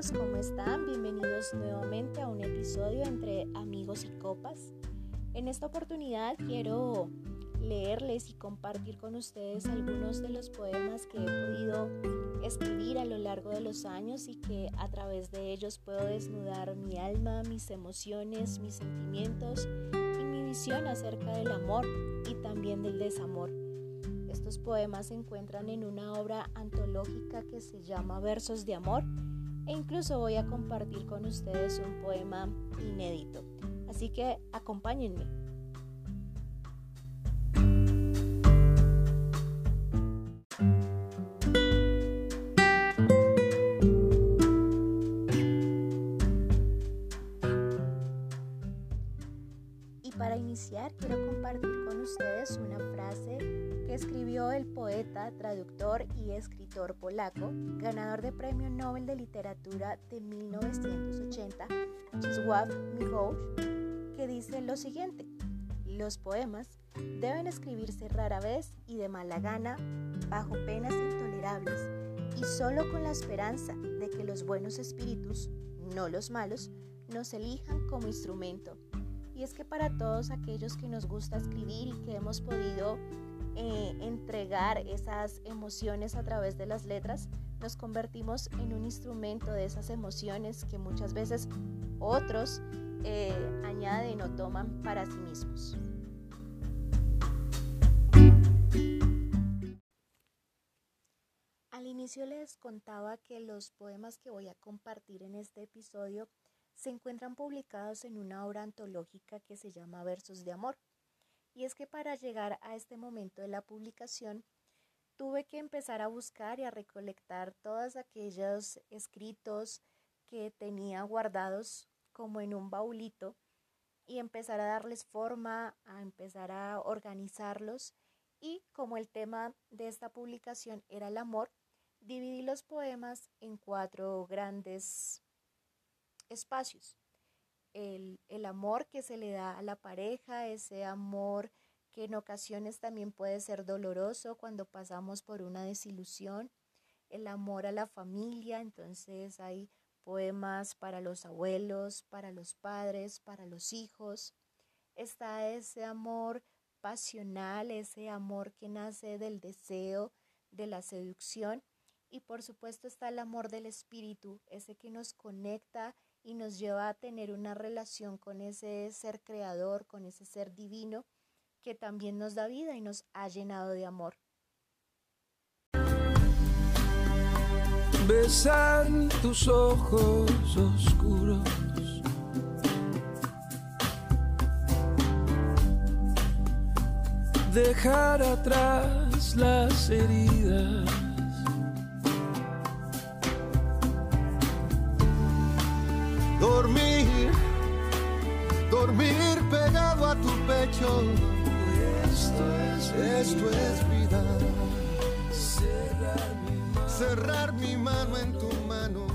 amigos, ¿cómo están? Bienvenidos nuevamente a un episodio entre amigos y copas. En esta oportunidad quiero leerles y compartir con ustedes algunos de los poemas que he podido escribir a lo largo de los años y que a través de ellos puedo desnudar mi alma, mis emociones, mis sentimientos y mi visión acerca del amor y también del desamor. Estos poemas se encuentran en una obra antológica que se llama Versos de Amor e incluso voy a compartir con ustedes un poema inédito. Así que acompáñenme. Y para iniciar quiero compartir con ustedes una frase que escribió el poeta, traductor y escritor polaco, ganador de Premio Nobel de Literatura de 1980, Czesław Miłosz, que dice lo siguiente, los poemas deben escribirse rara vez y de mala gana, bajo penas intolerables, y solo con la esperanza de que los buenos espíritus, no los malos, nos elijan como instrumento. Y es que para todos aquellos que nos gusta escribir y que hemos podido eh, entregar esas emociones a través de las letras, nos convertimos en un instrumento de esas emociones que muchas veces otros eh, añaden o toman para sí mismos. Al inicio les contaba que los poemas que voy a compartir en este episodio se encuentran publicados en una obra antológica que se llama Versos de Amor. Y es que para llegar a este momento de la publicación, tuve que empezar a buscar y a recolectar todos aquellos escritos que tenía guardados como en un baulito y empezar a darles forma, a empezar a organizarlos. Y como el tema de esta publicación era el amor, dividí los poemas en cuatro grandes espacios. El, el, amor que se le da a la pareja, ese amor que en ocasiones también puede ser doloroso cuando pasamos por una desilusión, el amor a la familia, entonces hay poemas para los abuelos, para los padres, para los hijos. Está ese amor pasional, ese amor que nace del deseo, de la seducción. Y por supuesto está el amor del espíritu, ese que nos conecta y nos lleva a tener una relación con ese ser creador, con ese ser divino que también nos da vida y nos ha llenado de amor. besar tus ojos oscuros. Dejar atrás las heridas. Dormir pegado a tu pecho. Esto es, esto es vida. Cerrar mi cerrar mi mano en tu mano.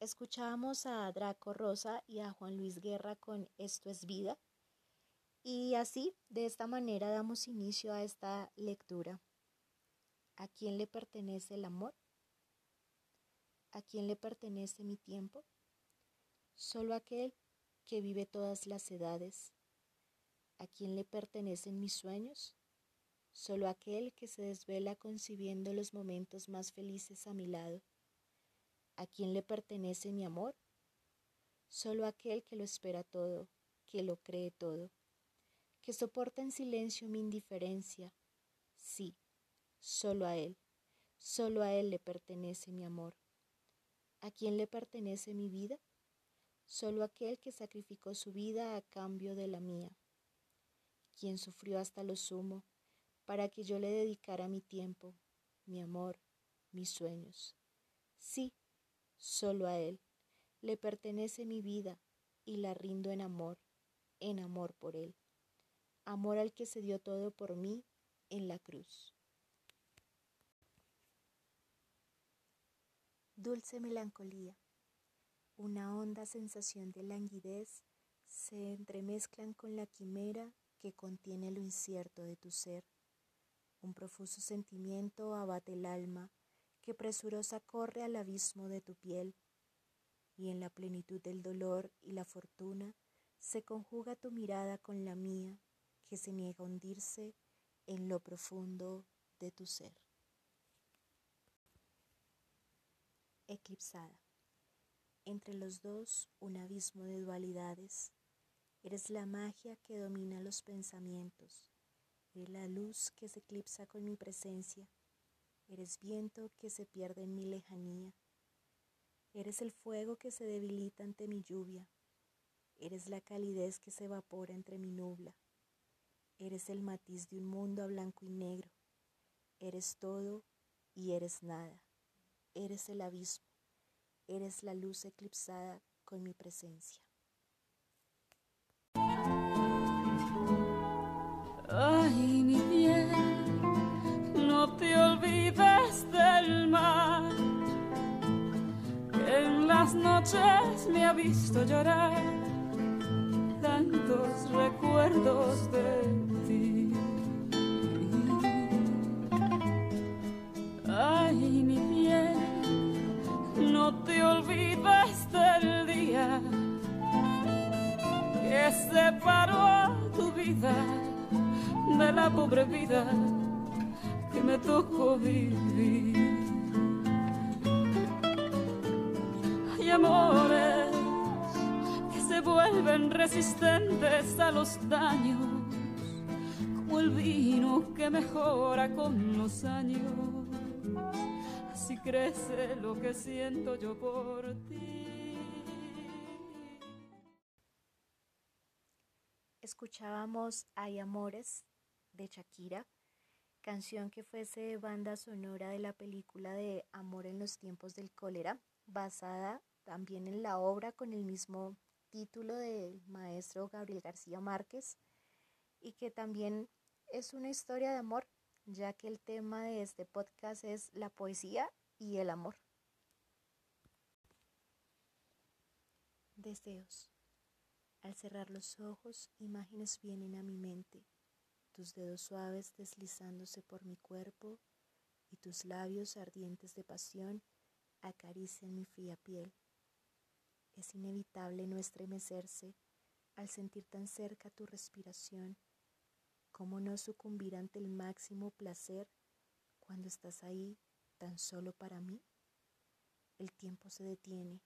Escuchábamos a Draco Rosa y a Juan Luis Guerra con Esto es vida. Y así, de esta manera, damos inicio a esta lectura. ¿A quién le pertenece el amor? ¿A quién le pertenece mi tiempo? Solo aquel que vive todas las edades ¿A quién le pertenecen mis sueños? Solo aquel que se desvela concibiendo los momentos más felices a mi lado. ¿A quién le pertenece mi amor? Solo aquel que lo espera todo, que lo cree todo, que soporta en silencio mi indiferencia. Sí, solo a él, solo a él le pertenece mi amor. ¿A quién le pertenece mi vida? Solo aquel que sacrificó su vida a cambio de la mía quien sufrió hasta lo sumo, para que yo le dedicara mi tiempo, mi amor, mis sueños. Sí, solo a Él le pertenece mi vida y la rindo en amor, en amor por Él, amor al que se dio todo por mí en la cruz. Dulce melancolía, una honda sensación de languidez se entremezclan con la quimera que contiene lo incierto de tu ser. Un profuso sentimiento abate el alma, que presurosa corre al abismo de tu piel, y en la plenitud del dolor y la fortuna se conjuga tu mirada con la mía, que se niega a hundirse en lo profundo de tu ser. Eclipsada. Entre los dos, un abismo de dualidades. Eres la magia que domina los pensamientos. Eres la luz que se eclipsa con mi presencia. Eres viento que se pierde en mi lejanía. Eres el fuego que se debilita ante mi lluvia. Eres la calidez que se evapora entre mi nubla. Eres el matiz de un mundo a blanco y negro. Eres todo y eres nada. Eres el abismo. Eres la luz eclipsada con mi presencia. Ay, mi bien, no te olvides del mar, en las noches me ha visto llorar tantos recuerdos de pobre vida que me tocó vivir. Hay amores que se vuelven resistentes a los daños, como el vino que mejora con los años. Así crece lo que siento yo por ti. Escuchábamos Hay Amores de Shakira, canción que fuese banda sonora de la película de Amor en los tiempos del cólera, basada también en la obra con el mismo título del maestro Gabriel García Márquez y que también es una historia de amor, ya que el tema de este podcast es la poesía y el amor. Deseos. Al cerrar los ojos, imágenes vienen a mi mente tus dedos suaves deslizándose por mi cuerpo y tus labios ardientes de pasión acarician mi fría piel. Es inevitable no estremecerse al sentir tan cerca tu respiración. ¿Cómo no sucumbir ante el máximo placer cuando estás ahí tan solo para mí? El tiempo se detiene.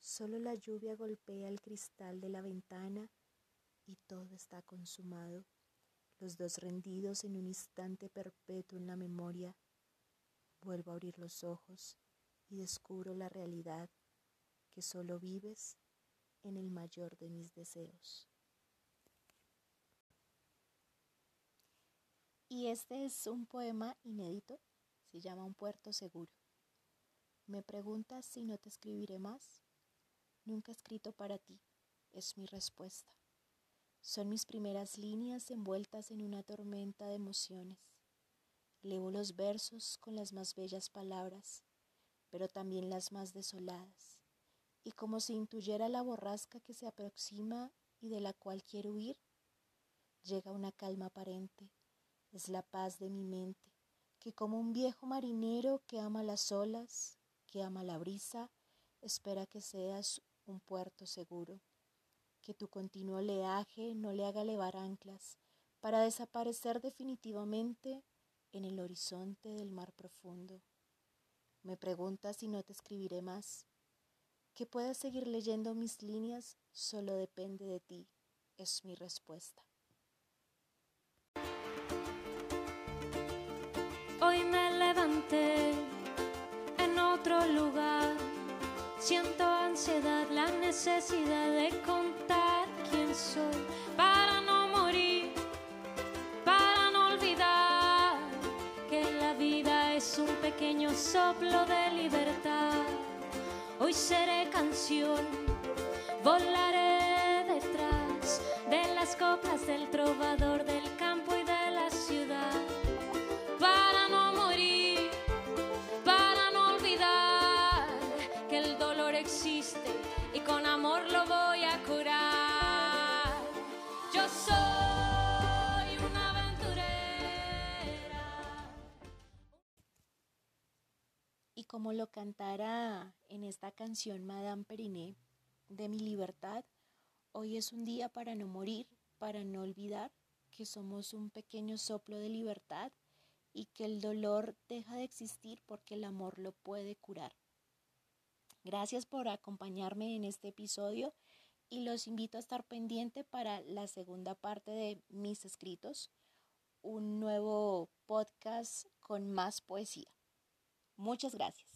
Solo la lluvia golpea el cristal de la ventana y todo está consumado los dos rendidos en un instante perpetuo en la memoria, vuelvo a abrir los ojos y descubro la realidad que solo vives en el mayor de mis deseos. Y este es un poema inédito, se llama Un puerto seguro. Me preguntas si no te escribiré más. Nunca he escrito para ti, es mi respuesta. Son mis primeras líneas envueltas en una tormenta de emociones. Levo los versos con las más bellas palabras, pero también las más desoladas, y como si intuyera la borrasca que se aproxima y de la cual quiero huir, llega una calma aparente, es la paz de mi mente, que como un viejo marinero que ama las olas, que ama la brisa, espera que seas un puerto seguro que tu continuo oleaje no le haga levar anclas para desaparecer definitivamente en el horizonte del mar profundo. Me preguntas si no te escribiré más. Que puedas seguir leyendo mis líneas solo depende de ti, es mi respuesta. Hoy me levanté en otro lugar Siento ansiedad, la necesidad de contar quién soy para no morir, para no olvidar que la vida es un pequeño soplo de libertad. Hoy seré canción, volaré detrás de las copas del trovador del como lo cantara en esta canción Madame Periné de mi libertad, hoy es un día para no morir, para no olvidar que somos un pequeño soplo de libertad y que el dolor deja de existir porque el amor lo puede curar. Gracias por acompañarme en este episodio y los invito a estar pendiente para la segunda parte de mis escritos, un nuevo podcast con más poesía. Muchas gracias.